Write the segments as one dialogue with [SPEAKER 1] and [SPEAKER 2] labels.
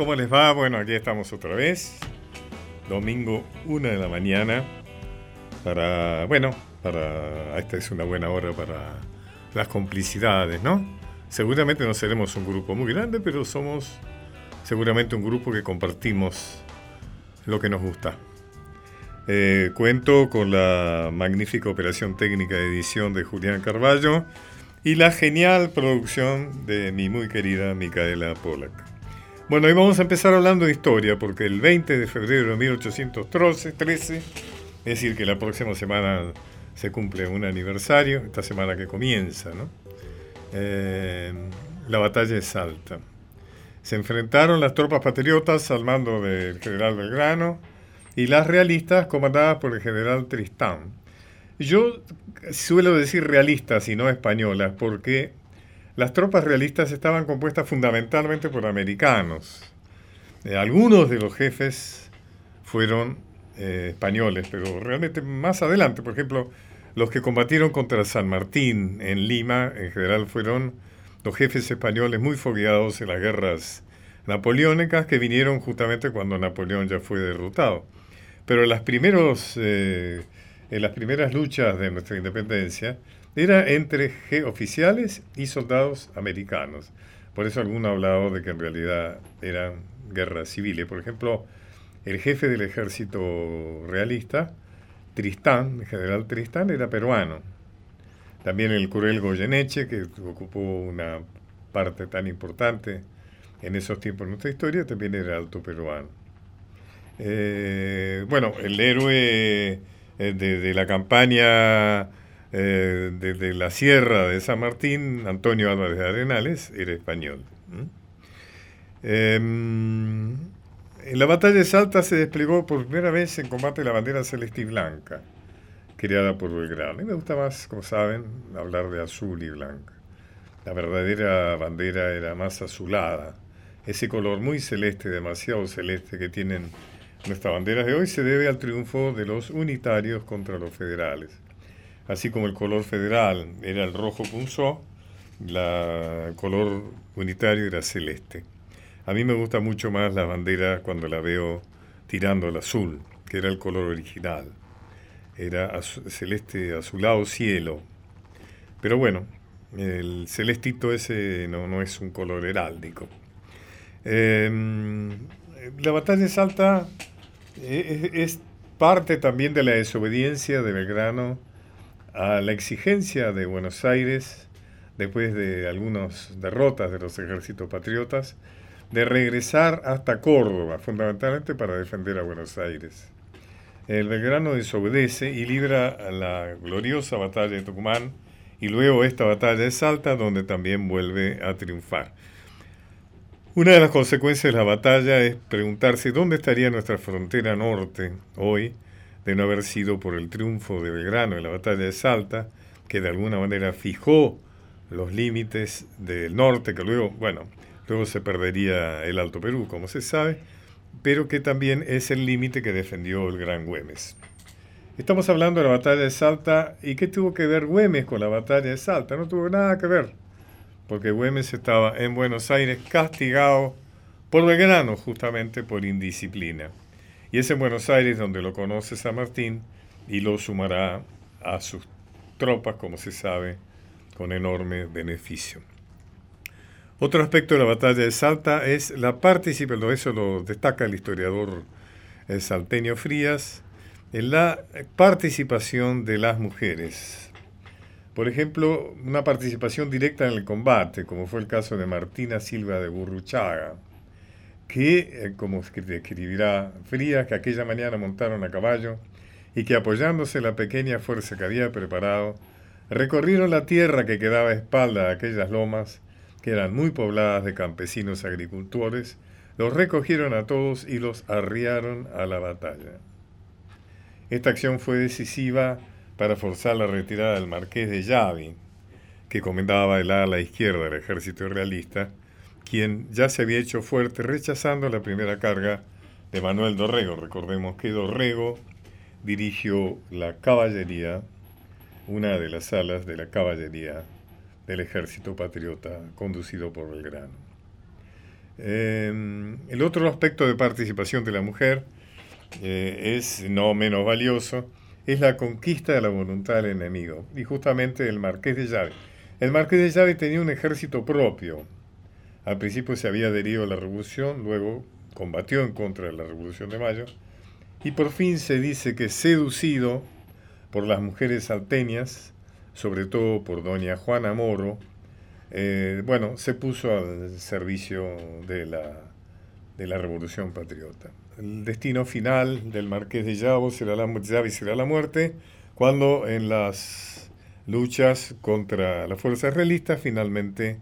[SPEAKER 1] ¿cómo les va? Bueno, aquí estamos otra vez. Domingo, una de la mañana. Para, bueno, para. Esta es una buena hora para las complicidades, ¿no? Seguramente no seremos un grupo muy grande, pero somos seguramente un grupo que compartimos lo que nos gusta. Eh, cuento con la magnífica operación técnica de edición de Julián Carballo y la genial producción de mi muy querida Micaela Pollack. Bueno, hoy vamos a empezar hablando de historia, porque el 20 de febrero de 1813, es decir, que la próxima semana se cumple un aniversario, esta semana que comienza, ¿no? Eh, la batalla de Salta. Se enfrentaron las tropas patriotas al mando del general Belgrano y las realistas comandadas por el general Tristán. Yo suelo decir realistas y no españolas porque las tropas realistas estaban compuestas fundamentalmente por americanos. Eh, algunos de los jefes fueron eh, españoles, pero realmente más adelante, por ejemplo, los que combatieron contra San Martín en Lima, en general fueron los jefes españoles muy fogueados en las guerras napoleónicas que vinieron justamente cuando Napoleón ya fue derrotado. Pero las, primeros, eh, en las primeras luchas de nuestra independencia era entre oficiales y soldados americanos. Por eso alguno ha hablado de que en realidad eran guerras civiles. Por ejemplo, el jefe del ejército realista, Tristán, el general Tristán, era peruano. También el cruel Goyeneche, que ocupó una parte tan importante en esos tiempos de nuestra historia, también era alto peruano. Eh, bueno, el héroe eh, de, la campaña eh, de, la Sierra de San Martín, Antonio Álvarez de Arenales, era español. Em, en la batalla de Salta se desplegó por primera vez en combate la bandera celeste y blanca, creada por Belgrano. Y me gusta más, como saben, hablar de azul y blanca. La verdadera bandera era más azulada. Ese color muy celeste, demasiado celeste que tienen Nuestra bandera de hoy se debe al triunfo de los unitarios contra los federales. Así como el color federal era el rojo punzó, el color unitario era celeste. A mí me gusta mucho más la bandera cuando la veo tirando al azul, que era el color original. Era celeste azulado cielo. Pero bueno, el celestito ese no, no es un color heráldico. Em, la batalla de Salta eh, es parte también de la desobediencia de Belgrano a la exigencia de Buenos Aires, después de algunas derrotas de los ejércitos patriotas, de regresar hasta Córdoba, fundamentalmente para defender a Buenos Aires. El Belgrano desobedece y libra la gloriosa batalla de Tucumán y luego esta batalla de Salta, donde también vuelve a triunfar. Una de las consecuencias de la batalla es preguntarse dónde estaría nuestra frontera norte hoy, de no haber sido por el triunfo de Belgrano en la batalla de Salta, que de alguna manera fijó los límites del norte, que luego, bueno, luego se perdería el Alto Perú, como se sabe, pero que también es el límite que defendió el Gran Güemes. Estamos hablando de la batalla de Salta, ¿y qué tuvo que ver Güemes con la batalla de Salta? No tuvo nada que ver porque Güemes estaba en Buenos Aires castigado por Belgrano, justamente por indisciplina. Y es en Buenos Aires donde lo conoce San Martín y lo sumará a sus tropas, como se sabe, con enorme beneficio. Otro aspecto de la batalla de Salta es la participación, eso lo destaca el historiador eh, salteño Frías, en la participación de las mujeres por ejemplo, una participación directa en el combate, como fue el caso de Martina Silva de Burruchaga, que, eh, como escribirá Frías, que aquella mañana montaron a caballo y que apoyándose la pequeña fuerza que había preparado, recorrieron la tierra que quedaba a espalda de aquellas lomas, que eran muy pobladas de campesinos agricultores, los recogieron a todos y los arriaron a la batalla. Esta acción fue decisiva para forzar la retirada del marqués de Yavi, que comandaba el ala izquierda del ejército realista, quien ya se había hecho fuerte rechazando la primera carga de Manuel Dorrego. Recordemos que Dorrego dirigió la caballería, una de las alas de la caballería del ejército patriota conducido por Belgrano. Eh, el otro aspecto de participación de la mujer eh, es no menos valioso, es la conquista de la voluntad del enemigo. Y justamente el marqués de Llave. El marqués de Llave tenía un ejército propio. Al principio se había adherido a la revolución, luego combatió en contra de la revolución de mayo, y por fin se dice que seducido por las mujeres salteñas, sobre todo por doña Juana Moro, eh, bueno, se puso al servicio de la, de la revolución patriota. El destino final del marqués de Llave será la, será la muerte, cuando en las luchas contra las fuerzas realistas finalmente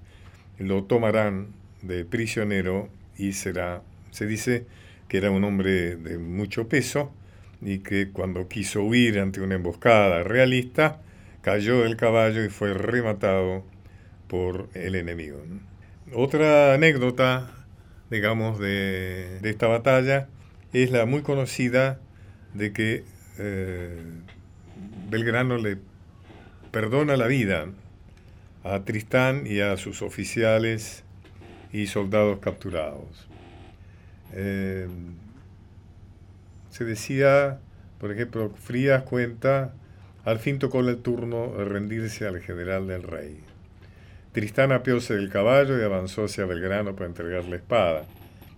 [SPEAKER 1] lo tomarán de prisionero y será, se dice que era un hombre de mucho peso y que cuando quiso huir ante una emboscada realista, cayó del caballo y fue rematado por el enemigo. Otra anécdota, digamos, de, esta batalla es la muy conocida de que eh, Belgrano le perdona la vida a Tristán y a sus oficiales y soldados capturados. Eh, se decía, por ejemplo, Frías cuenta, al fin tocó el turno de rendirse al general del rey. Tristán apióse del caballo y avanzó hacia Belgrano para entregar la espada,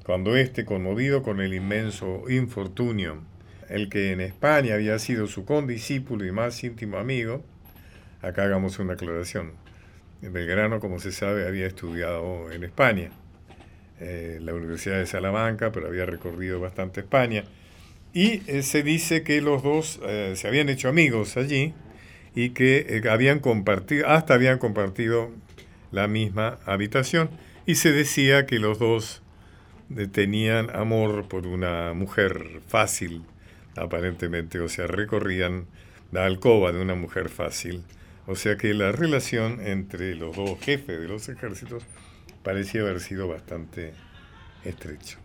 [SPEAKER 1] cuando éste, conmovido con el inmenso infortunio, el que en España había sido su condiscípulo y más íntimo amigo, acá hagamos una aclaración, Belgrano, como se sabe, había estudiado en España, eh, la Universidad de Salamanca, pero había recorrido bastante España. Y eh, se dice que los dos eh, se habían hecho amigos allí y que habían compartido, hasta habían compartido la misma habitación. Y se decía que los dos tenían amor por una mujer fácil, aparentemente, o sea, recorrían la alcoba de una mujer fácil o sea que la relación entre los dos jefes de los ejércitos parecía haber sido bastante estrecha.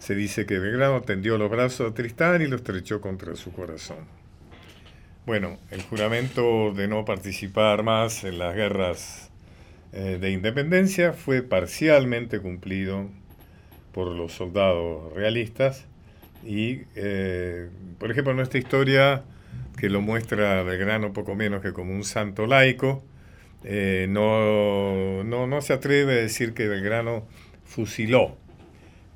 [SPEAKER 1] Se dice que Belgrano tendió los brazos a Tristán y lo estrechó contra su corazón. Bueno, el juramento de no participar más en las guerras eh, de independencia fue parcialmente cumplido por los soldados realistas y, eh, por ejemplo, en nuestra historia que lo muestra Belgrano poco menos que como un santo laico. Eh, no, no, no se atreve a decir que Belgrano fusiló,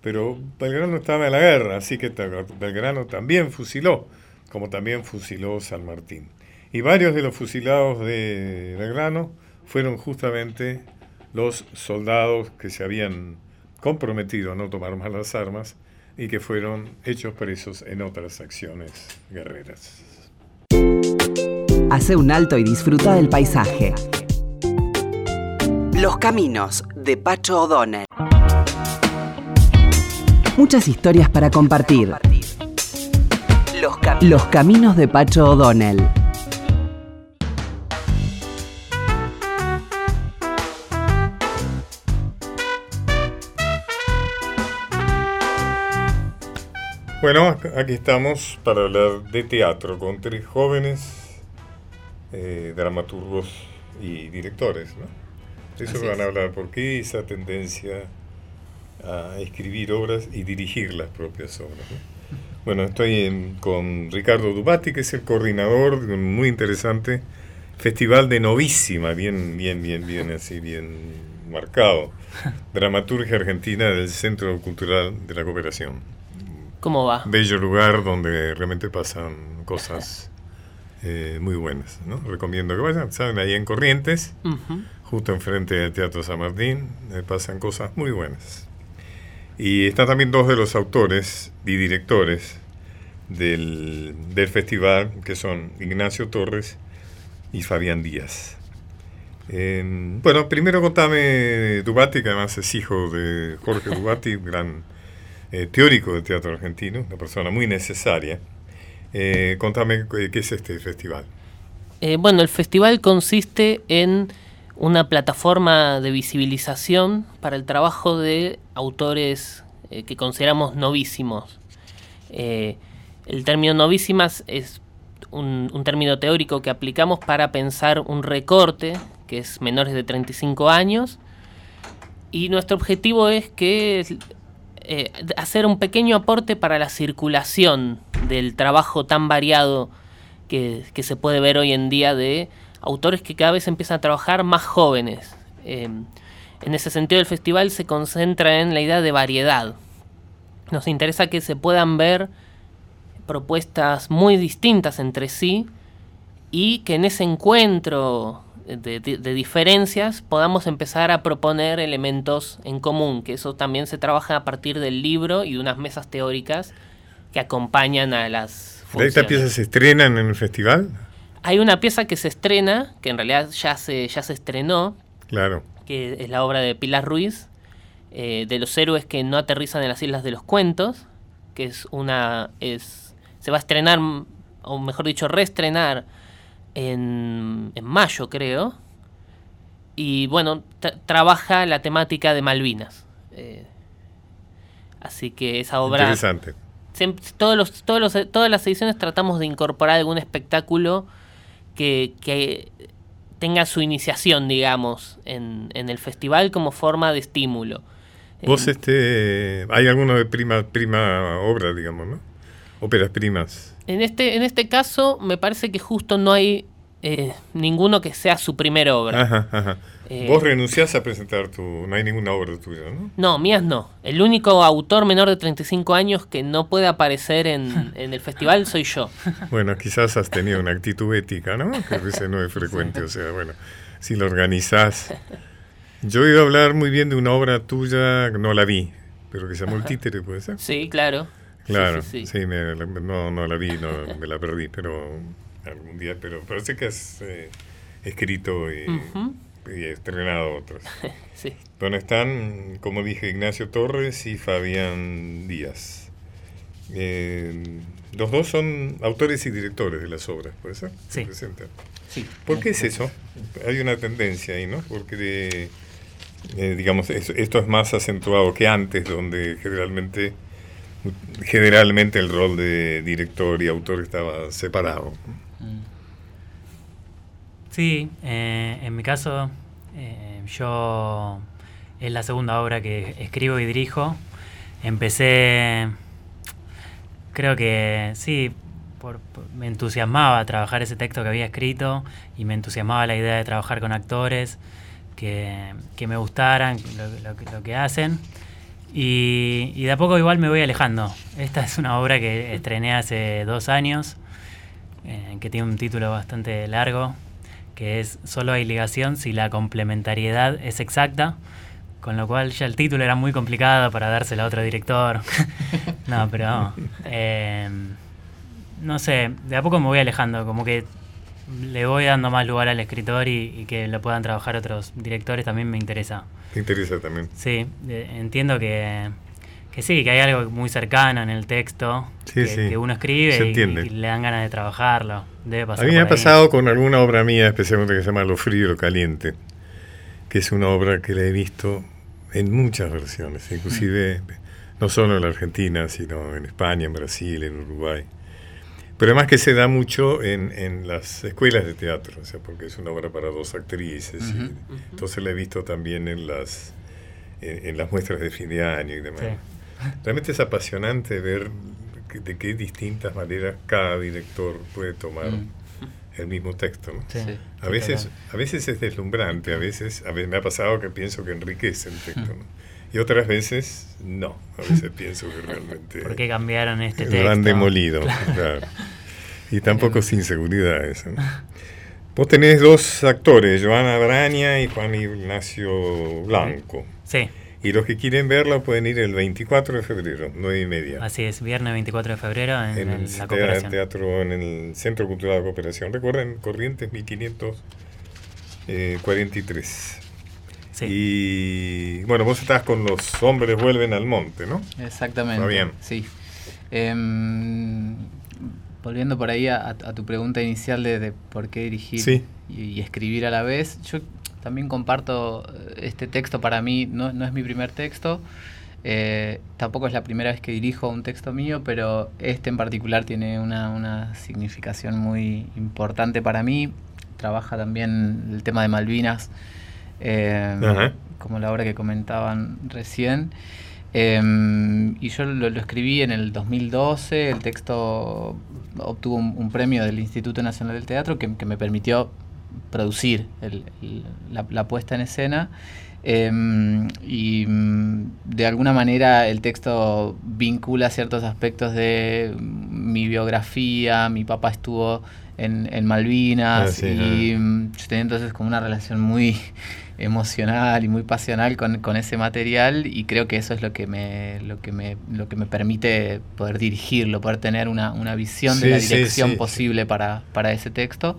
[SPEAKER 1] pero Belgrano estaba en la guerra, así que Belgrano también fusiló, como también fusiló San Martín. Y varios de los fusilados de Belgrano fueron justamente los soldados que se habían comprometido a no tomar más las armas y que fueron hechos presos en otras acciones guerreras.
[SPEAKER 2] Hace un alto y disfruta del paisaje. Los caminos de Pacho O'Donnell. Muchas historias para compartir. Los, caminos de Pacho O'Donnell.
[SPEAKER 1] Bueno, aquí estamos para hablar de teatro con tres jóvenes eh, dramaturgos y directores. ¿no? Eso van a hablar, ¿por qué esa tendencia a escribir obras y dirigir las propias obras? Bueno, estoy con Ricardo Dubati, que es el coordinador de un muy interesante festival de novísima, bien, bien, bien, bien, así, bien marcado. Dramaturgia Argentina del Centro Cultural de la Cooperación.
[SPEAKER 3] ¿Cómo va?
[SPEAKER 1] Bello lugar donde realmente pasan cosas eh, muy buenas. ¿no? Recomiendo que vayan. Saben, ahí en Corrientes, justo enfrente del Teatro San Martín, eh, pasan cosas muy buenas. Y están también dos de los autores y directores del, festival, que son Ignacio Torres y Fabián Díaz. bueno, primero contame Dubati, que además es hijo de Jorge Dubati, gran eh, teórico del teatro argentino, una persona muy necesaria. Eh, contame qué es este festival.
[SPEAKER 3] Eh, bueno, el festival consiste en una plataforma de visibilización para el trabajo de autores eh, que consideramos novísimos. el término novísimas es un, término teórico que aplicamos para pensar un recorte, que es menores de 35 años, Y nuestro objetivo es que eh, hacer un pequeño aporte para la circulación del trabajo tan variado que, se puede ver hoy en día de autores que cada vez empiezan a trabajar más jóvenes. Eh, en ese sentido el festival se concentra en la idea de variedad. Nos interesa que se puedan ver propuestas muy distintas entre sí y que en ese encuentro de, diferencias podamos empezar a proponer elementos en común, que eso también se trabaja a partir del libro y de unas mesas teóricas que acompañan a las
[SPEAKER 1] funciones. ¿Esta pieza se estrenan en el festival?
[SPEAKER 3] Hay una pieza que se estrena, que en realidad ya se, ya se estrenó,
[SPEAKER 1] claro.
[SPEAKER 3] que es la obra de Pilar Ruiz, eh, de los héroes que no aterrizan en las Islas de los Cuentos, que es una... Es, se va a estrenar, o mejor dicho, reestrenar en, mayo, creo. Y bueno, trabaja la temática de Malvinas. Eh, así que esa obra...
[SPEAKER 1] Interesante.
[SPEAKER 3] todos los, todos los, todas las ediciones tratamos de incorporar algún espectáculo que, que tenga su iniciación, digamos, en, en, el festival como forma de estímulo.
[SPEAKER 1] Vos, este, hay alguno de prima, prima obra, digamos, ¿no? Óperas primas.
[SPEAKER 3] En este, en este caso, me parece que justo no hay eh, ninguno que sea su primera obra.
[SPEAKER 1] Eh, Vos renunciás a presentar tu... No hay ninguna obra tuya, ¿no?
[SPEAKER 3] No, mías no. El único autor menor de 35 años que no puede aparecer en, el festival soy yo.
[SPEAKER 1] Bueno, quizás has tenido una actitud ética, ¿no? Que a veces no es frecuente. O sea, bueno, si lo organizás... Yo he ido a hablar muy bien de una obra tuya, no la vi, pero que se llamó El Títere, ¿puede ser?
[SPEAKER 3] Sí, claro.
[SPEAKER 1] Claro, sí, no, no la vi, no, me la perdí, pero algún día, pero parece que has eh, escrito y, estrenado otros.
[SPEAKER 3] sí.
[SPEAKER 1] Donde están, como dije, Ignacio Torres y Fabián Díaz. Eh, los dos son autores y directores de las obras, ¿puede ser?
[SPEAKER 3] Sí.
[SPEAKER 1] sí. ¿Por qué es eso? Hay una tendencia ahí, ¿no? Porque, eh, digamos, esto es más acentuado que antes, donde generalmente generalmente el rol de director y autor estaba separado.
[SPEAKER 4] Sí, eh, en mi caso, eh, yo es la segunda obra que escribo y dirijo. Empecé, creo que sí, me entusiasmaba trabajar ese texto que había escrito y me entusiasmaba la idea de trabajar con actores que, me gustaran lo, que hacen. Y, de a poco igual me voy alejando. Esta es una obra que estrené hace dos años, eh, que tiene un título bastante largo, que es solo hay ligación si la complementariedad es exacta, con lo cual ya el título era muy complicado para dárselo a otro director. no, pero eh, no sé, de a poco me voy alejando, como que le voy dando más lugar al escritor y, que lo puedan trabajar otros directores también me interesa.
[SPEAKER 1] ¿Te interesa también?
[SPEAKER 4] Sí, entiendo que, que sí, que hay algo muy cercano en el texto que, uno escribe y, le dan ganas de trabajarlo. Debe pasar
[SPEAKER 1] a mí me ha pasado con alguna obra mía, especialmente que se llama Lo frío y lo caliente, que es una obra que la he visto en muchas versiones, inclusive no solo en la Argentina, sino en España, en Brasil, en Uruguay. Pero además que se da mucho en, en las escuelas de teatro, o sea, porque es una obra para dos actrices. entonces la he visto también en las, en, las muestras de fin de año y demás. Realmente es apasionante ver de qué distintas maneras cada director puede tomar mm. el mismo texto. a, veces, a veces es deslumbrante, a veces, a veces me ha pasado que pienso que enriquece el texto. Y otras veces no, a veces pienso que realmente...
[SPEAKER 4] ¿Por qué cambiaron este texto?
[SPEAKER 1] Lo han demolido, claro. Y tampoco sin seguridad eso. Vos tenés dos actores, Joana Braña y Juan Ignacio Blanco.
[SPEAKER 4] Sí.
[SPEAKER 1] Y los que quieren verla pueden ir el 24 de febrero, 9 y media.
[SPEAKER 4] Así es, viernes 24 de febrero en,
[SPEAKER 1] en el, la cooperación. teatro, en el Centro Cultural de Cooperación. Recuerden, Corrientes 1543. Sí. Y bueno, vos estás con los hombres vuelven al monte, ¿no?
[SPEAKER 5] Exactamente. Está bien. Sí. Em, volviendo por ahí a, tu pregunta inicial de, por qué dirigir y, escribir a la vez, yo también comparto eh, este texto para mí, no, es mi primer texto, eh, tampoco es la primera vez que dirijo un texto mío, pero este en particular tiene una, significación muy importante para mí. Trabaja también el tema de Malvinas, eh, como la obra que comentaban recién. Em, y yo lo, escribí en el 2012, el texto obtuvo un, premio del Instituto Nacional del Teatro que, me permitió producir la, puesta en escena. Em, y mm, de alguna manera el texto vincula ciertos aspectos de mi biografía, mi papá estuvo en, Malvinas ah, y mm, yo tenía entonces como una relación muy emocional y muy pasional con, ese material y creo que eso es lo que me, lo que me, lo que me permite poder dirigirlo, poder tener una, visión de la dirección posible para, ese texto.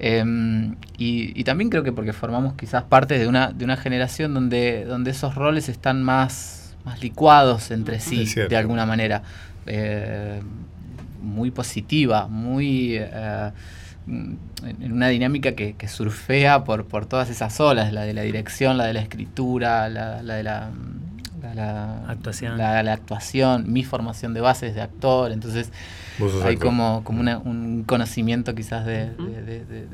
[SPEAKER 5] Em, y, también creo que porque formamos quizás parte de una, de una generación donde, donde esos roles están más, más licuados entre sí, de alguna manera. Eh, muy positiva, muy... Eh, en una dinámica que, surfea por, por todas esas olas, la de la dirección, la de la escritura, la, de la,
[SPEAKER 4] actuación.
[SPEAKER 5] La, actuación, mi formación de bases de actor, entonces hay como, como un conocimiento quizás de,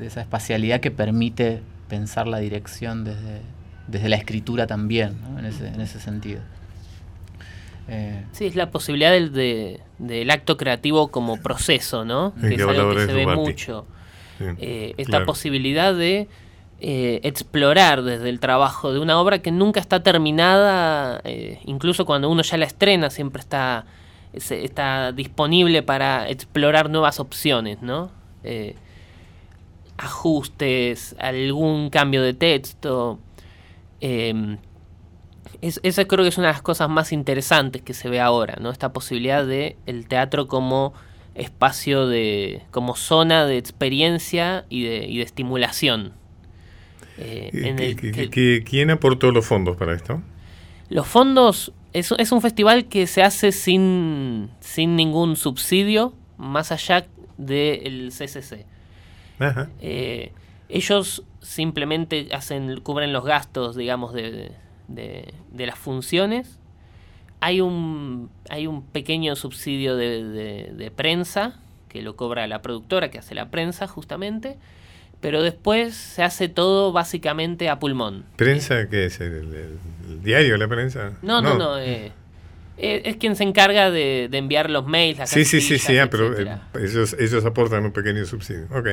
[SPEAKER 5] esa espacialidad que permite pensar la dirección desde, desde la escritura también, en, ese, en ese sentido.
[SPEAKER 3] Eh, sí, es la posibilidad del, del acto creativo como proceso, ¿no? Que es algo que se ve mucho. Eh, esta posibilidad de eh, explorar desde el trabajo de una obra que nunca está terminada, incluso cuando uno ya la estrena, siempre está, está disponible para explorar nuevas opciones, ¿no? ajustes, algún cambio de texto. Em, esa creo que es una de las cosas más interesantes que se ve ahora, ¿no? Esta posibilidad de el teatro como espacio de, como zona de experiencia y de, y de estimulación.
[SPEAKER 1] Eh, ¿Quién aportó los fondos para esto?
[SPEAKER 3] Los fondos es, es un festival que se hace sin, sin ningún subsidio, más allá del CCC. Eh, ellos simplemente hacen, cubren los gastos, digamos, de, de, las funciones. Hay un, hay un pequeño subsidio de, prensa que lo cobra la productora que hace la prensa justamente, pero después se hace todo básicamente a pulmón.
[SPEAKER 1] ¿Prensa qué es? ¿El, diario la prensa?
[SPEAKER 3] No, no, no. Eh, eh, es quien se encarga de, enviar los mails. Las
[SPEAKER 1] sí, sí, sí, sí, ah, pero eh, ellos, ellos aportan un pequeño subsidio. Ok.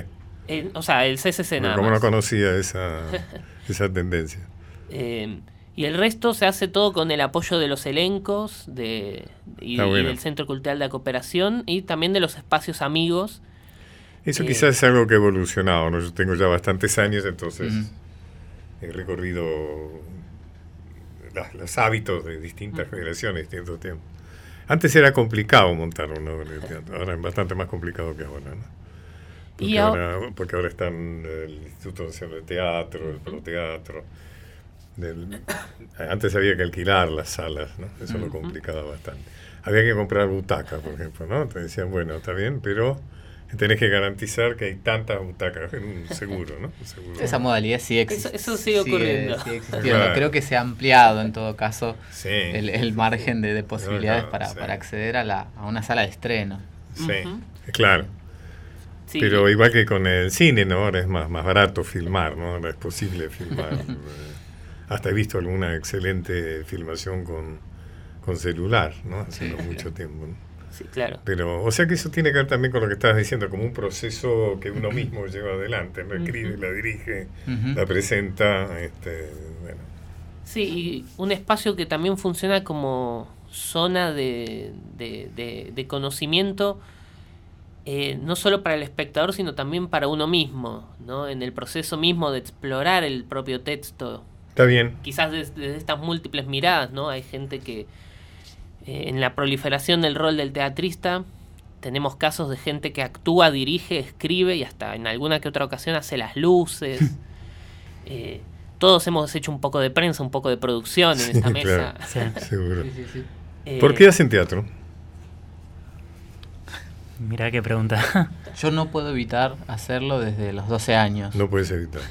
[SPEAKER 3] o sea, el CCC nada
[SPEAKER 1] Como no conocía esa, esa tendencia.
[SPEAKER 3] Y el resto se hace todo con el apoyo de los elencos de, y, del Centro Cultural de Cooperación y también de los espacios amigos.
[SPEAKER 1] Eso quizás es algo que ha evolucionado, ¿no? Yo tengo ya bastantes años, entonces he recorrido los hábitos de distintas generaciones, distintos tiempos. Antes era complicado montar un ahora es bastante más complicado que ahora, ¿no? Porque, ahora, porque ahora están el Instituto Nacional de Teatro, el Proteatro antes había que alquilar las salas, ¿no? Eso lo complicaba bastante. Había que comprar butacas, por ejemplo, ¿no? Te decían, bueno, está bien, pero tenés que garantizar que hay tantas butacas en un seguro, ¿no?
[SPEAKER 5] Esa modalidad sí
[SPEAKER 3] existe. Eso, sigue ocurriendo.
[SPEAKER 5] Creo que se ha ampliado en todo caso el, margen de, posibilidades para, acceder a, la, a una sala de estreno.
[SPEAKER 1] Sí, claro. Pero igual que con el cine, ¿no? Ahora es más, más barato filmar, ¿no? Ahora es posible filmar. Hasta he visto alguna excelente filmación con, con celular, ¿no? Hace mucho tiempo.
[SPEAKER 3] Sí, claro.
[SPEAKER 1] Pero, o sea que eso tiene que ver también con lo que estabas diciendo, como un proceso que uno mismo lleva adelante, ¿no? Escribe, la dirige, la presenta, este, bueno.
[SPEAKER 3] Sí, y un espacio que también funciona como zona de, de, conocimiento, eh, no solo para el espectador, sino también para uno mismo, ¿no? En el proceso mismo de explorar el propio texto
[SPEAKER 1] Está bien.
[SPEAKER 3] Quizás desde, estas múltiples miradas, ¿no? Hay gente que eh, en la proliferación del rol del teatrista tenemos casos de gente que actúa, dirige, escribe y hasta en alguna que otra ocasión hace las luces. Eh, todos hemos hecho un poco de prensa, un poco de producción en esta mesa.
[SPEAKER 1] seguro. Eh, ¿Por qué hacen teatro?
[SPEAKER 4] Mira qué pregunta.
[SPEAKER 5] Yo no puedo evitar hacerlo desde los 12 años.
[SPEAKER 1] No puedes evitar.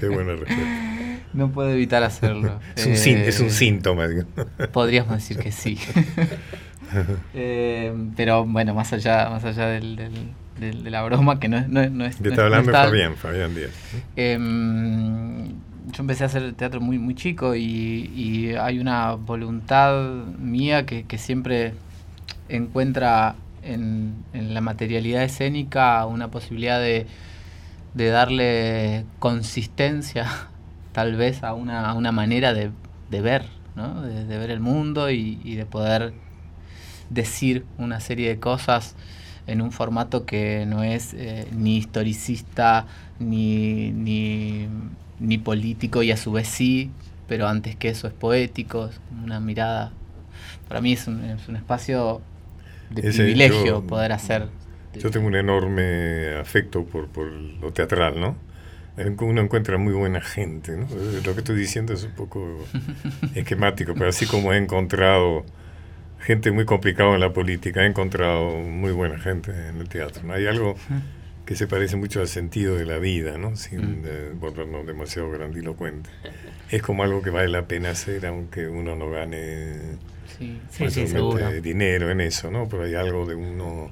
[SPEAKER 1] Qué buena respuesta.
[SPEAKER 5] No puedo evitar hacerlo.
[SPEAKER 1] es, un es un eh, síntoma.
[SPEAKER 5] Podríamos decir que sí. Eh, pero bueno, más allá, más allá del, de la broma, que no, no, no es...
[SPEAKER 1] está hablando Fabián, Fabián Díaz.
[SPEAKER 5] Em, yo empecé a hacer teatro muy, muy chico y, hay una voluntad mía que, siempre encuentra en, la materialidad escénica una posibilidad de, darle consistencia tal vez a una, a una manera de, ver, ¿no? de, ver el mundo y, de poder decir una serie de cosas en un formato que no es eh, ni historicista ni, ni, ni, político y a su vez sí, pero antes que eso es poético, es una mirada. Para mí es un, es un espacio de privilegio poder hacer.
[SPEAKER 1] Yo tengo un enorme afecto por, por lo teatral, ¿no? Uno encuentra muy buena gente, ¿no? Lo que estoy diciendo es un poco esquemático, pero así como he encontrado gente muy complicada en la política, he encontrado muy buena gente en el teatro. Hay algo que se parece mucho al sentido de la vida, ¿no? sin mm. eh, volvernos demasiado grandilocuente. Es como algo que vale la pena hacer aunque uno no gane sí, dinero en eso, ¿no? Pero hay algo de uno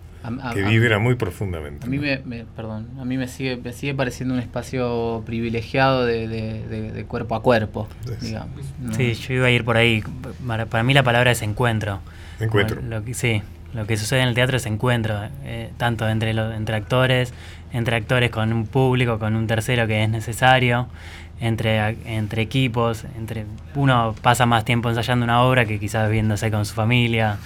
[SPEAKER 1] que vibra muy profundamente.
[SPEAKER 5] A mí me, perdón, a mí me sigue, me sigue pareciendo un espacio privilegiado de, cuerpo a cuerpo, digamos.
[SPEAKER 4] Sí, yo iba a ir por ahí. Para, mí la palabra es encuentro.
[SPEAKER 1] Encuentro.
[SPEAKER 4] Lo que, sí, lo que sucede en el teatro es encuentro, eh, tanto entre, los, entre actores, entre actores con un público, con un tercero que es necesario, entre, entre equipos, entre uno pasa más tiempo ensayando una obra que quizás viéndose con su familia.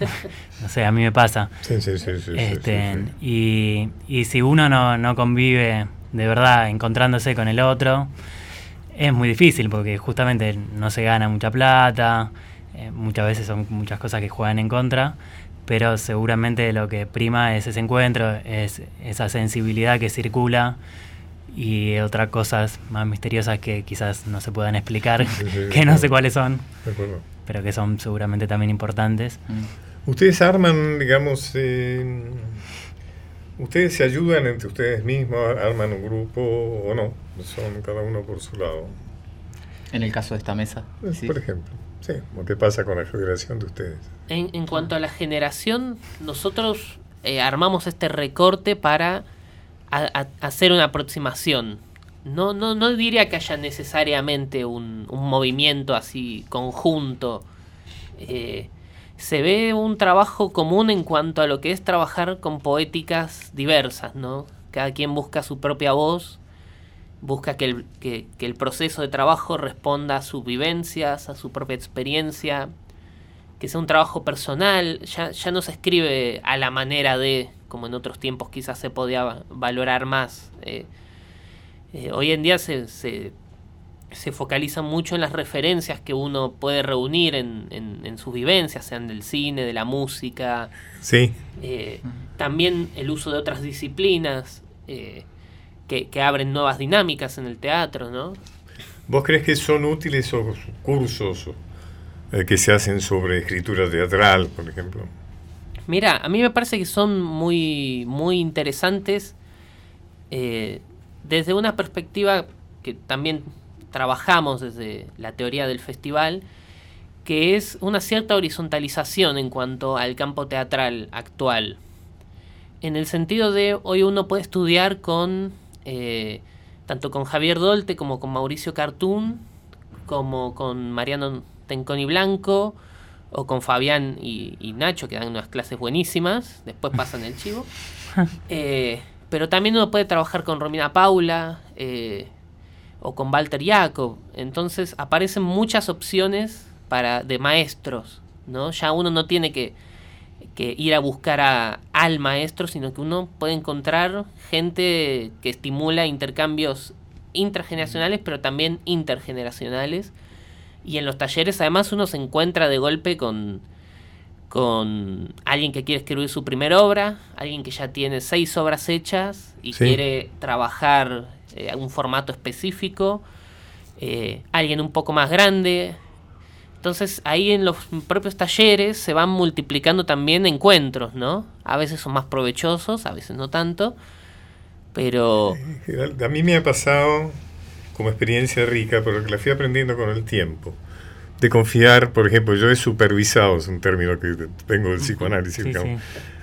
[SPEAKER 4] no sé, a mí me pasa.
[SPEAKER 1] Sí, sí, sí.
[SPEAKER 4] este, y, y, si uno no, no convive de verdad encontrándose con el otro, es muy difícil porque justamente no se gana mucha plata, eh, muchas veces son muchas cosas que juegan en contra, pero seguramente lo que prima es ese encuentro, es esa sensibilidad que circula y otras cosas más misteriosas que quizás no se puedan explicar, que no sé cuáles son, pero que son seguramente también importantes.
[SPEAKER 1] Mm. Ustedes arman, digamos, eh, ustedes se ayudan entre ustedes mismos, arman un grupo o no, son cada uno por su lado.
[SPEAKER 5] En el caso de esta mesa.
[SPEAKER 1] Por ejemplo. Sí, ¿qué pasa con la generación de ustedes?
[SPEAKER 3] En, cuanto a la generación, nosotros eh, armamos este recorte para hacer una aproximación. No, no, no diría que haya necesariamente un, movimiento así conjunto. Eh, se ve un trabajo común en cuanto a lo que es trabajar con poéticas diversas, ¿no? Cada quien busca su propia voz busca que el, que, el proceso de trabajo responda a sus vivencias, a su propia experiencia, que sea un trabajo personal, ya, ya no se escribe a la manera de, como en otros tiempos quizás se podía valorar más. Eh, eh, hoy en día se, se, se, focaliza mucho en las referencias que uno puede reunir en, en, sus vivencias, sean del cine, de la música.
[SPEAKER 1] Sí.
[SPEAKER 3] Eh, también el uso de otras disciplinas que, abren nuevas dinámicas en el teatro, ¿no?
[SPEAKER 1] ¿Vos crees que son útiles esos cursos eh, que se hacen sobre escritura teatral, por ejemplo?
[SPEAKER 3] Mira, a mí me parece que son muy, muy interesantes eh, desde una perspectiva que también trabajamos desde la teoría del festival, que es una cierta horizontalización en cuanto al campo teatral actual. En el sentido de hoy uno puede estudiar con eh, tanto con Javier Dolte como con Mauricio Cartoon, como con Mariano Tenconi Blanco, o con Fabián y, Nacho, que dan unas clases buenísimas, después pasan el chivo. Eh, pero también uno puede trabajar con Romina Paula eh, o con Walter Jacob. Entonces aparecen muchas opciones para, de maestros. ¿no? Ya uno no tiene que que ir a buscar a, al maestro, sino que uno puede encontrar gente que estimula intercambios intrageneracionales, pero también intergeneracionales. Y en los talleres además uno se encuentra de golpe con, con alguien que quiere escribir su primera obra, alguien que ya tiene seis obras hechas y quiere trabajar eh, un formato específico, eh, alguien un poco más grande, entonces ahí en los propios talleres se van multiplicando también encuentros, ¿no? A veces son más provechosos, a veces no tanto, pero...
[SPEAKER 1] A mí me ha pasado como experiencia rica, pero que la fui aprendiendo con el tiempo. De confiar, por ejemplo, yo he supervisado, es un término que tengo del psicoanálisis,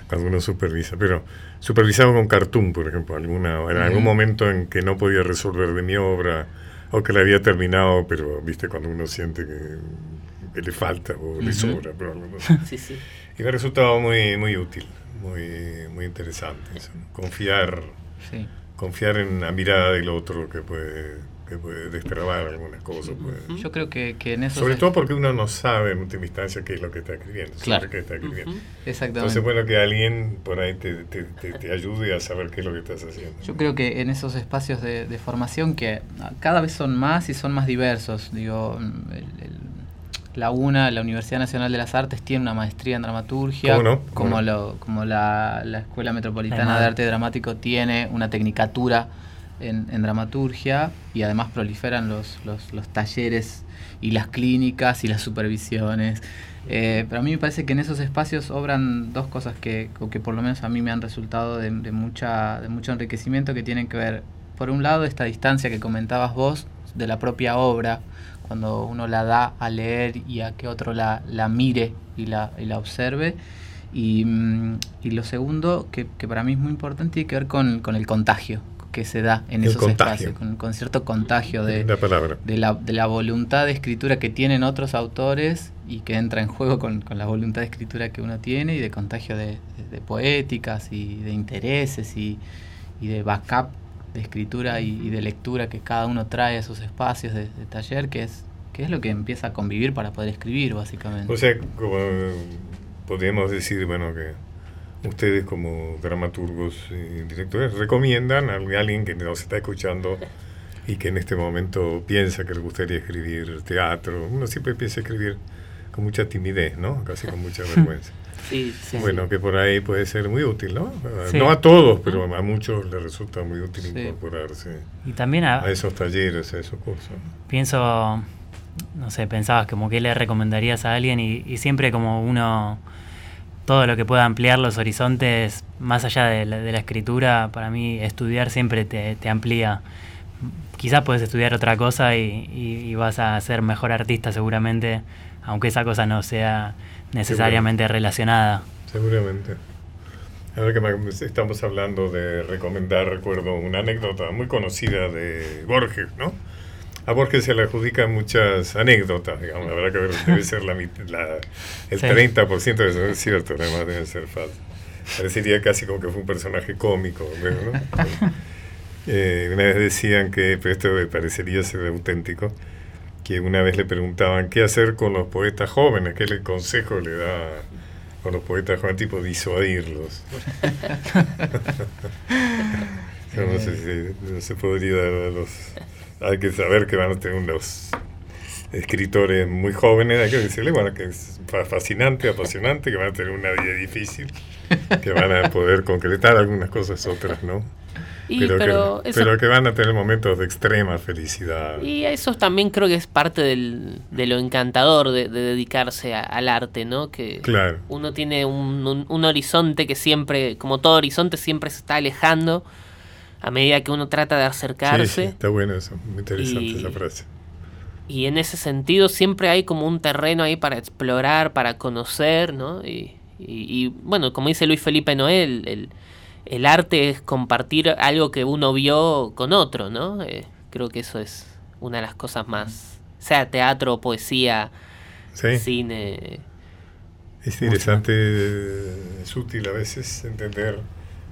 [SPEAKER 1] cuando uno supervisa, pero supervisado con cartoon, por ejemplo, alguna, en algún momento en que no podía resolver de mi obra o que la había terminado, pero viste cuando uno siente que, le falta o le sobra. Pero, sí, sí. Y me ha resultado muy, muy útil, muy, muy interesante. Confiar, confiar en la mirada del otro que puede que puede destrabar algunas cosas.
[SPEAKER 5] Yo creo que, en eso...
[SPEAKER 1] Sobre todo porque uno no sabe en última instancia qué es lo que está escribiendo.
[SPEAKER 5] Claro.
[SPEAKER 1] Qué está escribiendo.
[SPEAKER 5] Exactamente.
[SPEAKER 1] Entonces, bueno, que alguien por ahí te, te, te, ayude a saber qué es lo que estás haciendo.
[SPEAKER 5] Yo creo que en esos espacios de, formación que cada vez son más y son más diversos, digo, la UNA, la Universidad Nacional de las Artes, tiene una maestría en dramaturgia, como, Lo, como la, la Escuela Metropolitana de Arte Dramático tiene una tecnicatura en, dramaturgia y además proliferan los, los, talleres y las clínicas y las supervisiones. Eh, pero a mí me parece que en esos espacios obran dos cosas que, que por lo menos a mí me han resultado de, mucha, de mucho enriquecimiento que tienen que ver, por un lado, esta distancia que comentabas vos de la propia obra, cuando uno la da a leer y a que otro la, la mire y la, y la observe. Y, mm, y, lo segundo, que, que, para mí es muy importante, tiene que ver con, con el contagio, que se da en esos espacios, con, cierto contagio de
[SPEAKER 1] la, palabra.
[SPEAKER 5] De, la, de la voluntad de escritura que tienen otros autores y que entra en juego con, la voluntad de escritura que uno tiene y de contagio de, poéticas y de intereses y, de backup de escritura y, de lectura que cada uno trae a sus espacios de, taller, que es, que es lo que empieza a convivir para poder escribir, básicamente.
[SPEAKER 1] O sea, como podríamos decir, bueno, que ustedes como dramaturgos y directores recomiendan a alguien que nos está escuchando y que en este momento piensa que le gustaría escribir teatro? Uno siempre piensa escribir con mucha timidez, ¿no? Casi con mucha vergüenza.
[SPEAKER 3] Sí, sí,
[SPEAKER 1] bueno, que por ahí puede ser muy útil, ¿no? No a todos, pero a muchos les resulta muy útil incorporarse
[SPEAKER 4] y también a,
[SPEAKER 1] esos talleres, a esos cursos.
[SPEAKER 4] Pienso, no sé, pensabas como que le recomendarías a alguien y, y siempre como uno todo lo que pueda ampliar los horizontes más allá de la, escritura, para mí estudiar siempre te, amplía. Quizás puedes estudiar otra cosa y, vas a ser mejor artista seguramente, aunque esa cosa no sea necesariamente relacionada.
[SPEAKER 1] Seguramente. Ahora que estamos hablando de recomendar, recuerdo una anécdota muy conocida de Borges, ¿no? A Borges se le adjudican muchas anécdotas, digamos, la verdad que debe ser la, la el 30% de eso es cierto, además debe ser falso. Parecería casi como que fue un personaje cómico, ¿no? eh, una vez decían que, pero esto parecería ser auténtico, que una vez le preguntaban qué hacer con los poetas jóvenes, qué le consejo le da con los poetas jóvenes, tipo disuadirlos. no, sé si no se podría dar a los hay que saber que van a tener unos escritores muy jóvenes, hay que decirle, bueno, que es fascinante, apasionante, que van a tener una vida difícil, que van a poder concretar algunas cosas, otras no. pero, que, van a tener momentos de extrema felicidad.
[SPEAKER 3] Y eso también creo que es parte del, de lo encantador de, dedicarse al arte, ¿no? Que uno tiene un, un, horizonte que siempre, como todo horizonte, siempre se está alejando a medida que uno trata de acercarse.
[SPEAKER 1] está bueno eso, muy interesante esa frase.
[SPEAKER 3] Y en ese sentido siempre hay como un terreno ahí para explorar, para conocer, ¿no? Y, bueno, como dice Luis Felipe Noel, el, arte es compartir algo que uno vio con otro, ¿no? Eh, creo que eso es una de las cosas más, sea teatro, poesía, cine.
[SPEAKER 1] Es interesante, es útil a veces entender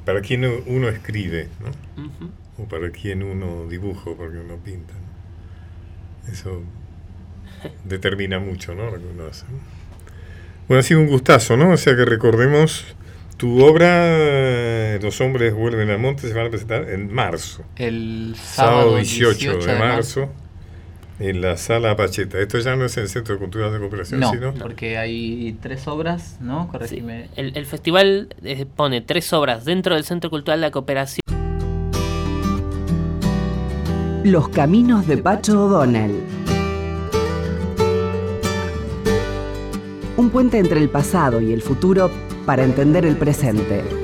[SPEAKER 1] para quién uno escribe, ¿no? O para quién uno dibuja, porque uno pinta. Eso determina mucho, ¿no? Lo que uno hace. Bueno, ha sido un gustazo, ¿no? O sea que recordemos tu obra, Los hombres vuelven al monte, se van a presentar en marzo.
[SPEAKER 5] El sábado,
[SPEAKER 1] 18, de, marzo en la sala Pacheta. Esto ya no es en el Centro de Cultura de Cooperación,
[SPEAKER 5] no,
[SPEAKER 1] sino...
[SPEAKER 5] porque hay tres obras, ¿no? Corregime.
[SPEAKER 3] El, festival eh, pone tres obras dentro del Centro Cultural de la Cooperación.
[SPEAKER 2] Los caminos de Pacho O'Donnell. Un puente entre el pasado y el futuro para entender el presente.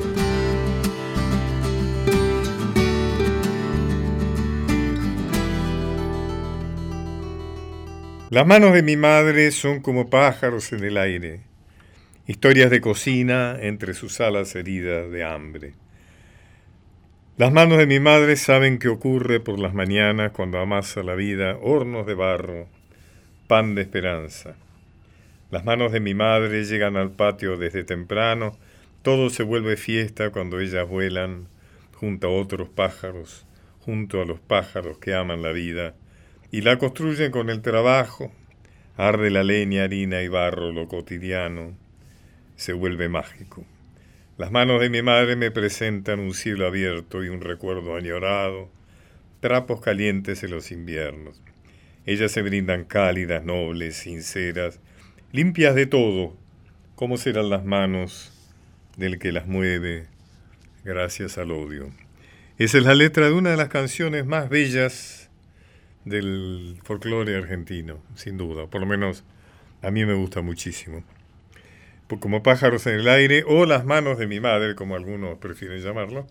[SPEAKER 1] Las manos de mi madre son como pájaros en el aire, historias de cocina entre sus alas heridas de hambre. Las manos de mi madre saben qué ocurre por las mañanas cuando amasa la vida hornos de barro, pan de esperanza. Las manos de mi madre llegan al patio desde temprano, todo se vuelve fiesta cuando ellas vuelan junto a otros pájaros, junto a los pájaros que aman la vida, y la construyen con el trabajo, arde la leña, harina y barro, lo cotidiano, se vuelve mágico. Las manos de mi madre me presentan un cielo abierto y un recuerdo añorado, trapos calientes en los inviernos. Ellas se brindan cálidas, nobles, sinceras, limpias de todo. ¿Cómo serán las manos del que las mueve gracias al odio? Esa es la letra de una de las canciones más bellas del folclore argentino, sin duda. Por lo menos a mí me gusta muchísimo como pájaros en el aire, o las manos de mi madre, como algunos prefieren llamarlo,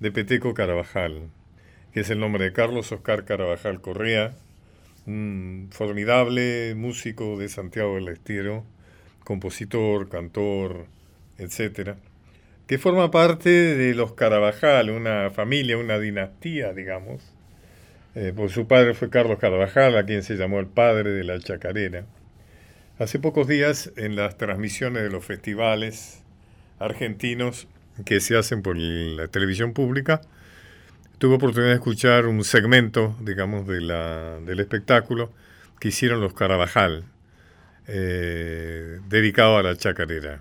[SPEAKER 1] de Peteco Carabajal, que es el nombre de Carlos Oscar Carabajal Correa, un formidable músico de Santiago del Estero, compositor, cantor, etc., que forma parte de los Carabajal, una familia, una dinastía, digamos. Eh, pues su padre fue Carlos Carabajal, a quien se llamó el padre de la chacarera. Hace pocos días en las transmisiones de los festivales argentinos que se hacen por la televisión pública, tuve oportunidad de escuchar un segmento, digamos, de la, del espectáculo que hicieron los Carabajal, eh, dedicado a la chacarera.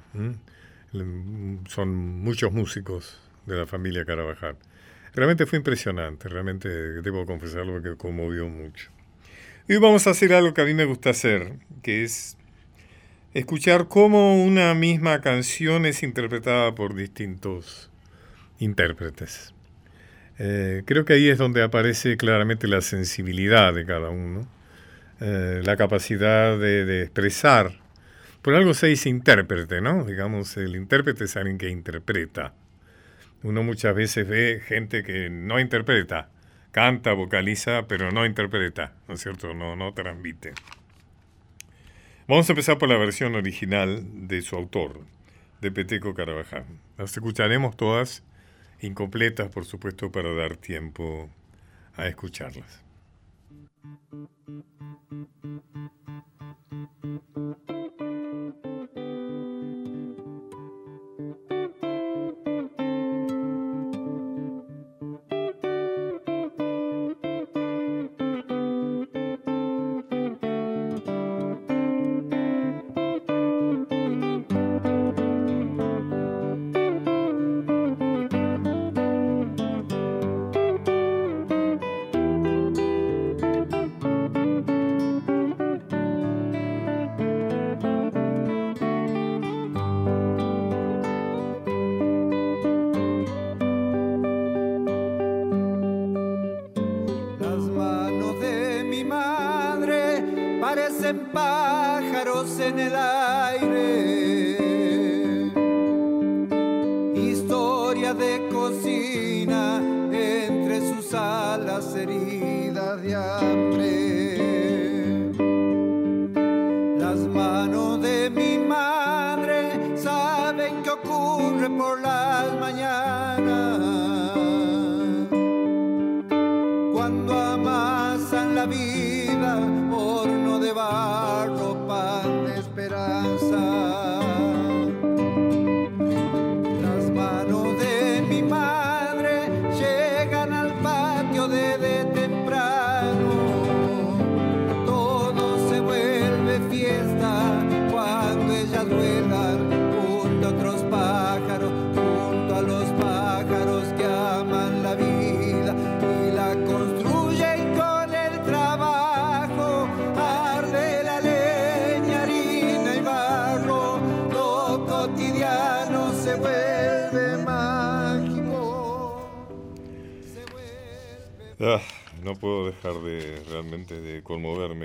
[SPEAKER 1] Son muchos músicos de la familia Carabajal. Realmente fue impresionante, realmente debo confesarlo que conmovió mucho. Y hoy vamos a hacer algo que a mí me gusta hacer, que es escuchar cómo una misma canción es interpretada por distintos intérpretes. Eh, creo que ahí es donde aparece claramente la sensibilidad de cada uno, eh, la capacidad de, expresar. Por algo se dice intérprete, ¿no? Digamos, el intérprete es alguien que interpreta. Uno muchas veces ve gente que no interpreta, canta, vocaliza, pero no interpreta, ¿no es cierto? No, no transmite. Vamos a empezar por la versión original de su autor, de Peteco Carabajal. Las escucharemos todas, incompletas por supuesto, para dar tiempo a escucharlas.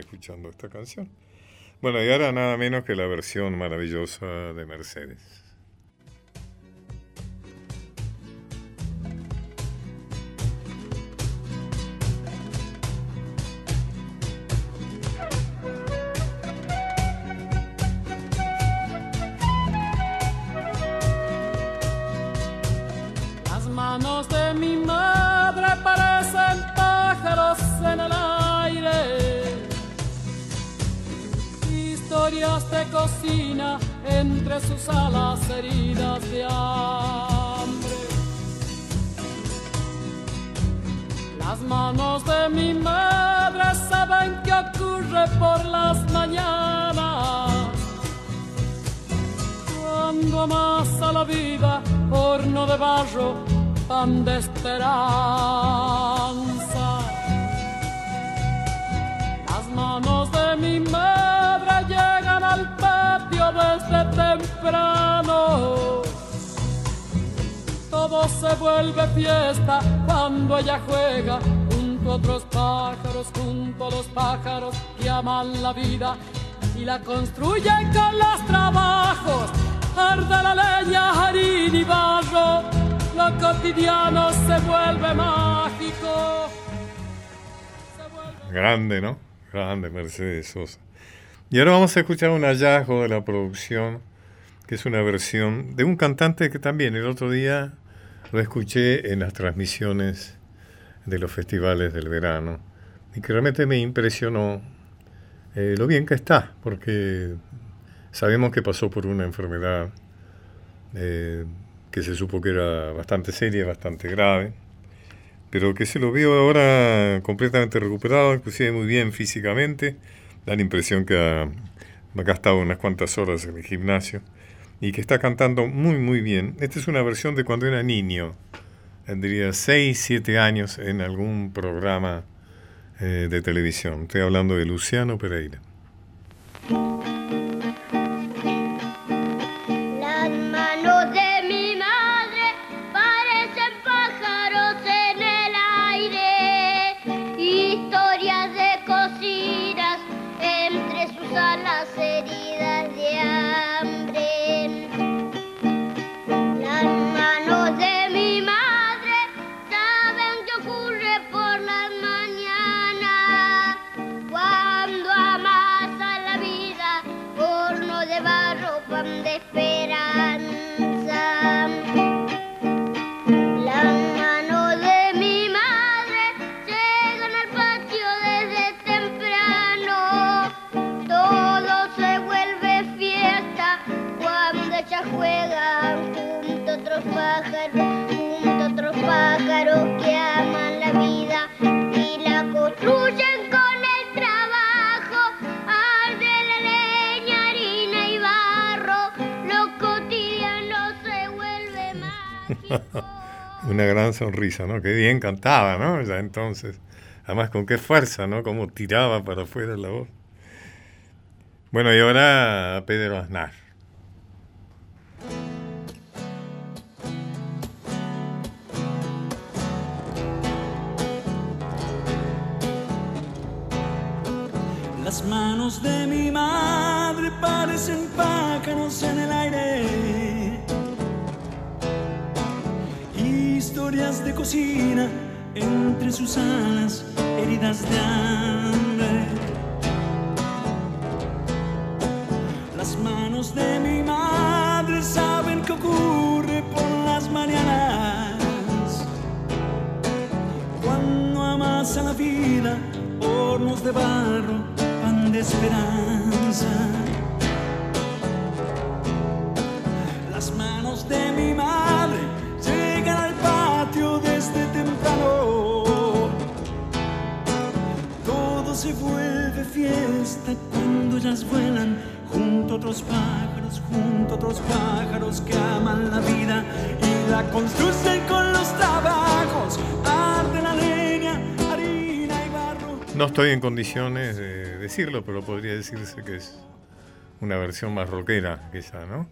[SPEAKER 1] Escuchando esta canción. Bueno, y ahora nada menos que la versión maravillosa de Mercedes. Grande, ¿no? Grande, Mercedes Sosa. Y ahora vamos a escuchar un hallazgo de la producción, que es una versión de un cantante que también el otro día lo escuché en las transmisiones de los festivales del verano y que realmente me impresionó eh, lo bien que está, porque sabemos que pasó por una enfermedad eh, que se supo que era bastante seria, bastante grave, pero que se lo vio ahora completamente recuperado, inclusive muy bien físicamente, da la impresión que ha, ha gastado unas cuantas horas en el gimnasio y que está cantando muy muy bien. Esta es una versión de cuando era niño, tendría 6, 7 años en algún programa eh, de televisión. Estoy hablando de Luciano Pereira. Una gran sonrisa, ¿no? Qué bien cantaba, ¿no? Ya entonces. Además, con qué fuerza, ¿no? Cómo tiraba para afuera la voz. Bueno, y ahora Pedro Aznar.
[SPEAKER 6] Las manos de mi madre parecen pájaros en el aire historias de cocina entre sus alas heridas de hambre. Las manos de mi madre saben qué ocurre por las mañanas. Cuando amasa la vida, hornos de barro, pan de esperanza. Las manos de mi madre se vuelve fiesta cuando ellas vuelan junto a otros pájaros, junto a otros pájaros que aman la vida y la construyen con los trabajos. Arde la leña, harina y barro.
[SPEAKER 1] No estoy en condiciones de decirlo, pero podría decirse que es una versión más rockera, quizá, ¿no?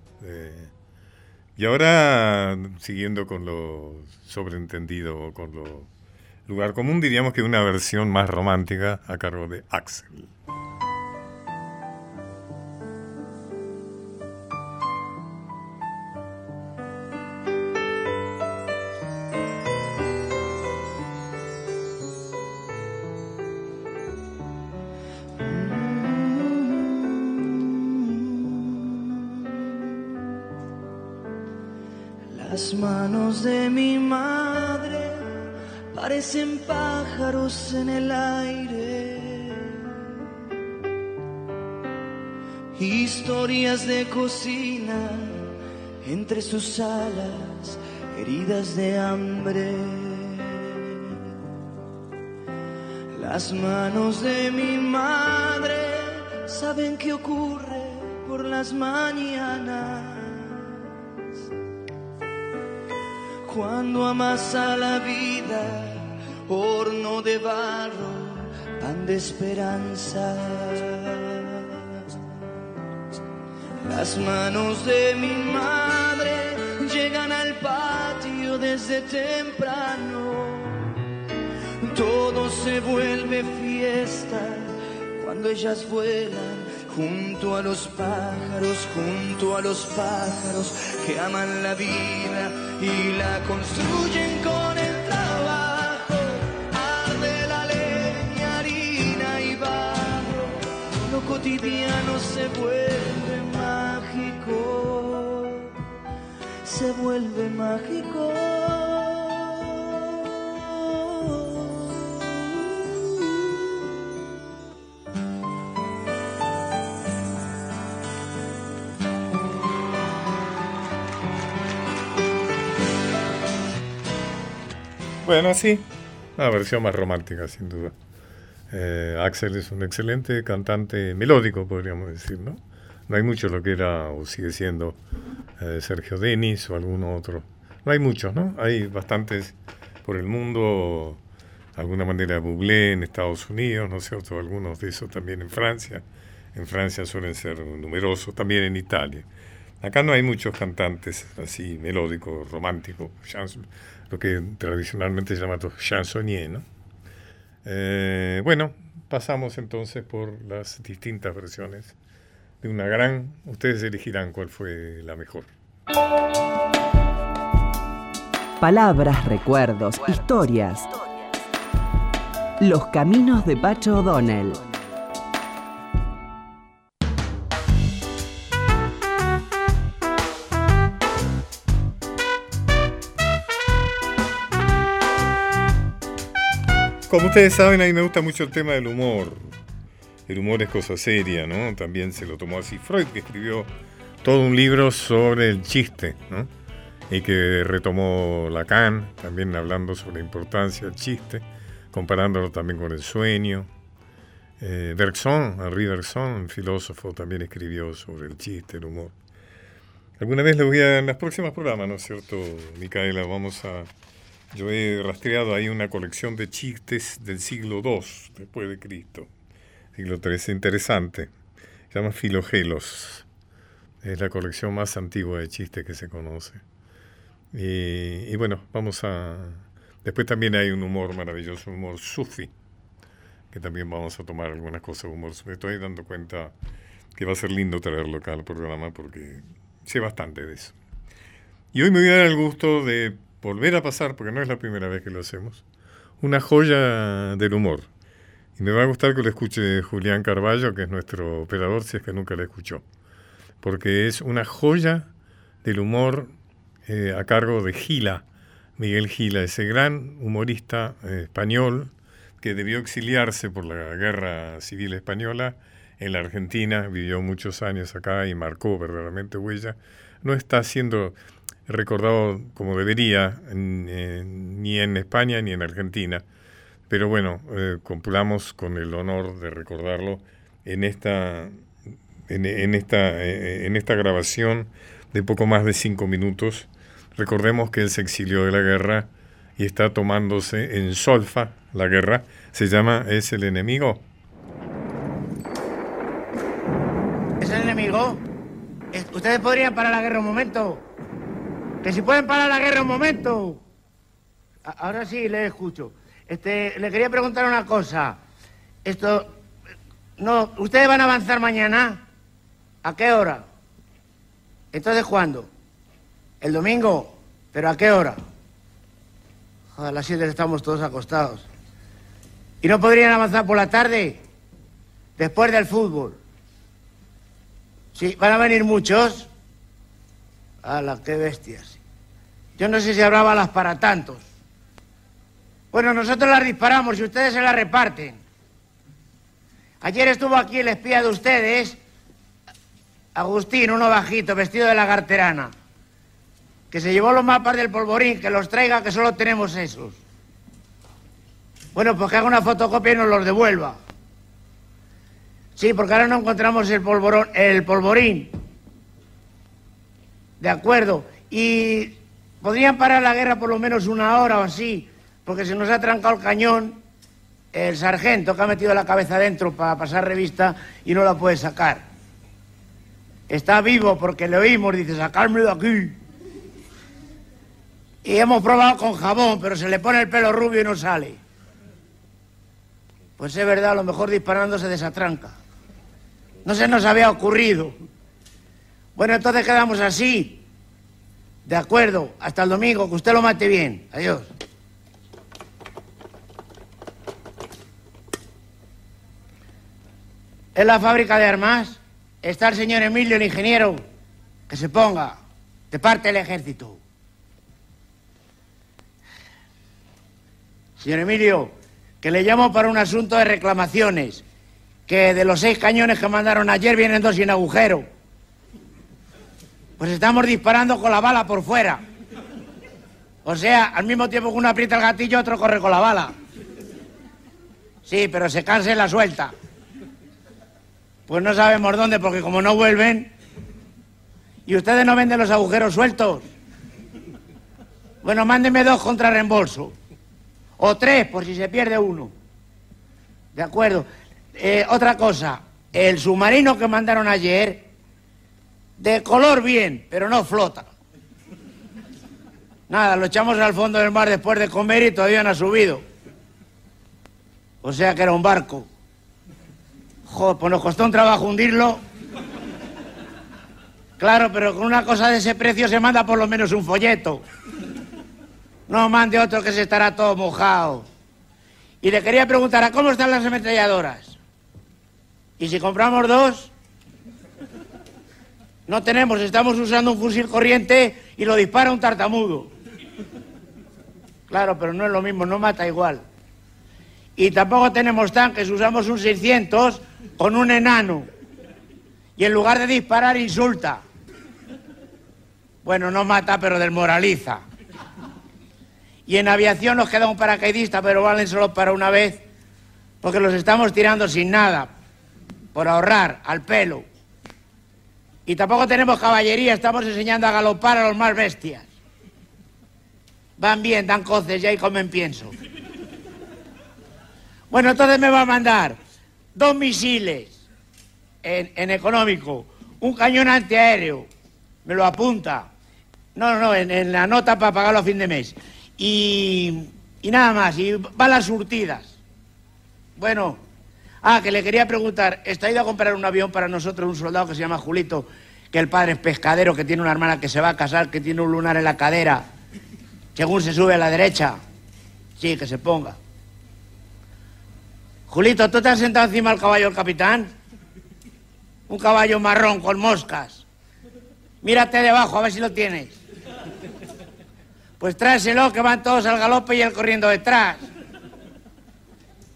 [SPEAKER 1] Y ahora, siguiendo con lo sobreentendido, con lo lugar común, diríamos que una versión más romántica a cargo de Axel.
[SPEAKER 6] En el aire.
[SPEAKER 7] historias de cocina entre sus alas, heridas de hambre. Las manos de mi madre saben qué ocurre por las mañanas. Cuando amasa la vida, horno de barro, pan de esperanza. Las manos de mi madre llegan al patio desde temprano. Todo se vuelve fiesta cuando ellas vuelan junto a los pájaros, junto a los pájaros que aman la vida y la construyen con cotidiano se vuelve mágico, se vuelve mágico.
[SPEAKER 1] Bueno, sí, una versión más romántica, sin duda. Eh, Axel es un excelente cantante melódico, podríamos decir, ¿no? No hay mucho lo que era o sigue siendo eh, Sergio Denis o alguno otro. No hay muchos, ¿no? Hay bastantes por el mundo, de alguna manera Bublé en Estados Unidos, ¿no es? Algunos de esos también en Francia. En Francia suelen ser numerosos, también en Italia. Acá no hay muchos cantantes así melódicos, románticos, lo que tradicionalmente se llama chansonnier, ¿no? Eh, bueno, pasamos entonces por las distintas versiones de una gran. Ustedes elegirán cuál fue la mejor.
[SPEAKER 2] Palabras, recuerdos, historias. Los caminos de Pacho O'Donnell.
[SPEAKER 1] Como ustedes saben, a mí me gusta mucho el tema del humor. El humor es cosa seria, ¿no? También se lo tomó así Freud, que escribió todo un libro sobre el chiste, ¿no? Y que retomó Lacan, también hablando sobre la importancia del chiste, comparándolo también con el sueño. Eh, Bergson, Henri Bergson, filósofo, también escribió sobre el chiste, el humor. Alguna vez le voy a, en los próximos programas, ¿no es cierto, Micaela? Vamos a yo he rastreado ahí una colección de chistes del siglo II después de Cristo. Siglo III, es interesante. Se llama Filogelos. Es la colección más antigua de chistes que se conoce. Y, bueno, vamos a... Después también hay un humor maravilloso, un humor sufi, que también vamos a tomar algunas cosas de humor Me estoy dando cuenta que va a ser lindo traerlo acá al programa porque sé bastante de eso. Y hoy me voy a dar el gusto de volver a pasar, porque no es la primera vez que lo hacemos, una joya del humor. Y me va a gustar que lo escuche Julián Carballo, que es nuestro operador, si es que nunca lo escuchó. Porque es una joya del humor eh, a cargo de Gila, Miguel Gila, ese gran humorista eh, español que debió exiliarse por la guerra civil española en la Argentina, vivió muchos años acá y marcó verdaderamente huella. No está haciendo recordado como debería, ni en España ni en Argentina. Pero bueno, eh, con el honor de recordarlo en esta, en, esta, eh, en esta grabación de poco más de cinco minutos. Recordemos que él se exilió de la guerra y está tomándose en solfa la guerra. Se llama Es el enemigo.
[SPEAKER 8] ¿Es el enemigo? ¿Ustedes podrían parar la guerra un momento? Que si pueden parar la guerra un momento. ahora sí, le escucho. Este, le quería preguntar una cosa. Esto, no, ¿ustedes van a avanzar mañana? ¿A qué hora? Entonces, ¿cuándo? ¿El domingo? ¿Pero a qué hora? A las siete estamos todos acostados. ¿Y no podrían avanzar por la tarde? Después del fútbol. Sí, ¿van a venir muchos? ¡Hala, qué bestias! Yo no sé si habrá balas para tantos. Bueno, nosotros las disparamos y ustedes se las reparten. Ayer estuvo aquí el espía de ustedes Agustín, uno bajito, vestido de lagarterana, que se llevó los mapas del polvorín, que los traiga, que solo tenemos esos. Bueno, pues que haga una fotocopia y nos los devuelva. Sí, porque ahora no encontramos el, polvorón, el polvorín. De acuerdo. Y podrían parar la guerra por lo menos una hora o así, porque se nos ha trancado el cañón el sargento que ha metido la cabeza dentro para pasar revista y no la puede sacar. Está vivo porque le oímos, dice, sacarme de aquí. Y hemos probado con jabón, pero se le pone el pelo rubio y no sale. Pues es verdad, a lo mejor disparando se desatranca. No se nos había ocurrido. Bueno, entonces quedamos así. De acuerdo, hasta el domingo, que usted lo mate bien. Adiós. En la fábrica de armas está el señor Emilio, el ingeniero, que se ponga de parte del ejército. Señor Emilio, que le llamo para un asunto de reclamaciones, que de los seis cañones que mandaron ayer vienen dos sin agujero. Pues estamos disparando con la bala por fuera. O sea, al mismo tiempo que uno aprieta el gatillo, otro corre con la bala. Sí, pero se cansa y la suelta. Pues no sabemos dónde, porque como no vuelven... ¿Y ustedes no venden los agujeros sueltos? Bueno, mándeme dos contra reembolso. O tres, por si se pierde uno. De acuerdo. Eh, otra cosa. El submarino que mandaron ayer, de color bien, pero no flota. Nada, lo echamos al fondo del mar después de comer y todavía no ha subido. O sea que era un barco. Joder, pues nos costó un trabajo hundirlo. Claro, pero con una cosa de ese precio se manda por lo menos un folleto. No mande otro que se estará todo mojado. Y le quería preguntar, ¿a cómo están las ametralladoras? ¿Y si compramos dos? No tenemos, estamos usando un fusil corriente y lo dispara un tartamudo. Claro, pero no es lo mismo, no mata igual. Y tampoco tenemos tanques, usamos un 600 con un enano. Y en lugar de disparar, insulta. Bueno, no mata, pero desmoraliza. Y en aviación nos queda un paracaidista, pero valen solo para una vez, porque los estamos tirando sin nada, por ahorrar, al pelo. Y tampoco tenemos caballería, estamos enseñando a galopar a los más bestias. Van bien, dan coces y ahí comen pienso. Bueno, entonces me va a mandar dos misiles en, económico, un cañón antiaéreo, me lo apunta. No, no, en, en la nota para pagarlo a fin de mes. Y, y nada más, y balas surtidas. Bueno, ah, que le quería preguntar, ¿está ido a comprar un avión para nosotros un soldado que se llama Julito, que el padre es pescadero, que tiene una hermana que se va a casar, que tiene un lunar en la cadera, según se sube a la derecha? Sí, que se ponga. Julito, ¿tú te has sentado encima del caballo del capitán? Un caballo marrón con moscas. Mírate debajo, a ver si lo tienes. Pues tráeselo, que van todos al galope y él corriendo detrás.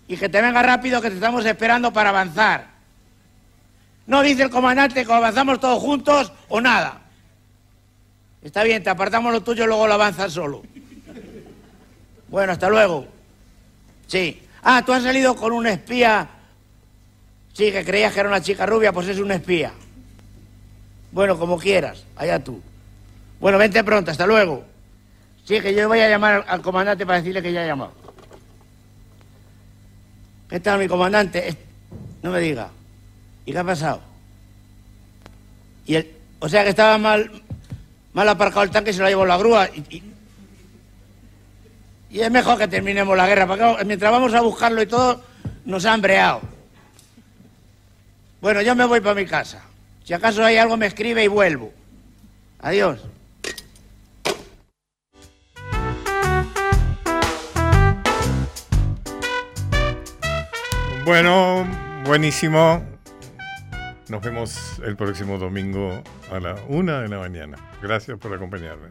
[SPEAKER 8] Y que te venga rápido, que te estamos esperando para avanzar. No dice el comandante que avanzamos todos juntos o nada. Está bien, te apartamos lo tuyo y luego lo avanzas solo. Bueno, hasta luego. Sí. Ah, tú has salido con un espía. Sí, que creías que era una chica rubia, pues es un espía. Bueno, como quieras, allá tú. Bueno, vente pronto, hasta luego. Sí, que yo voy a llamar al comandante para decirle que ya ha llamado. ¿Qué tal, mi comandante? No me diga. ¿Y qué ha pasado? Y el... O sea que estaba mal, mal aparcado el tanque y se lo llevó la grúa. y, y es mejor que terminemos la guerra, porque mientras vamos a buscarlo y todo, nos han breado. Bueno, yo me voy para mi casa. Si acaso hay algo, me escribe y vuelvo. Adiós.
[SPEAKER 1] Bueno, buenísimo. Nos vemos el próximo domingo a la una de la mañana. Gracias por acompañarme.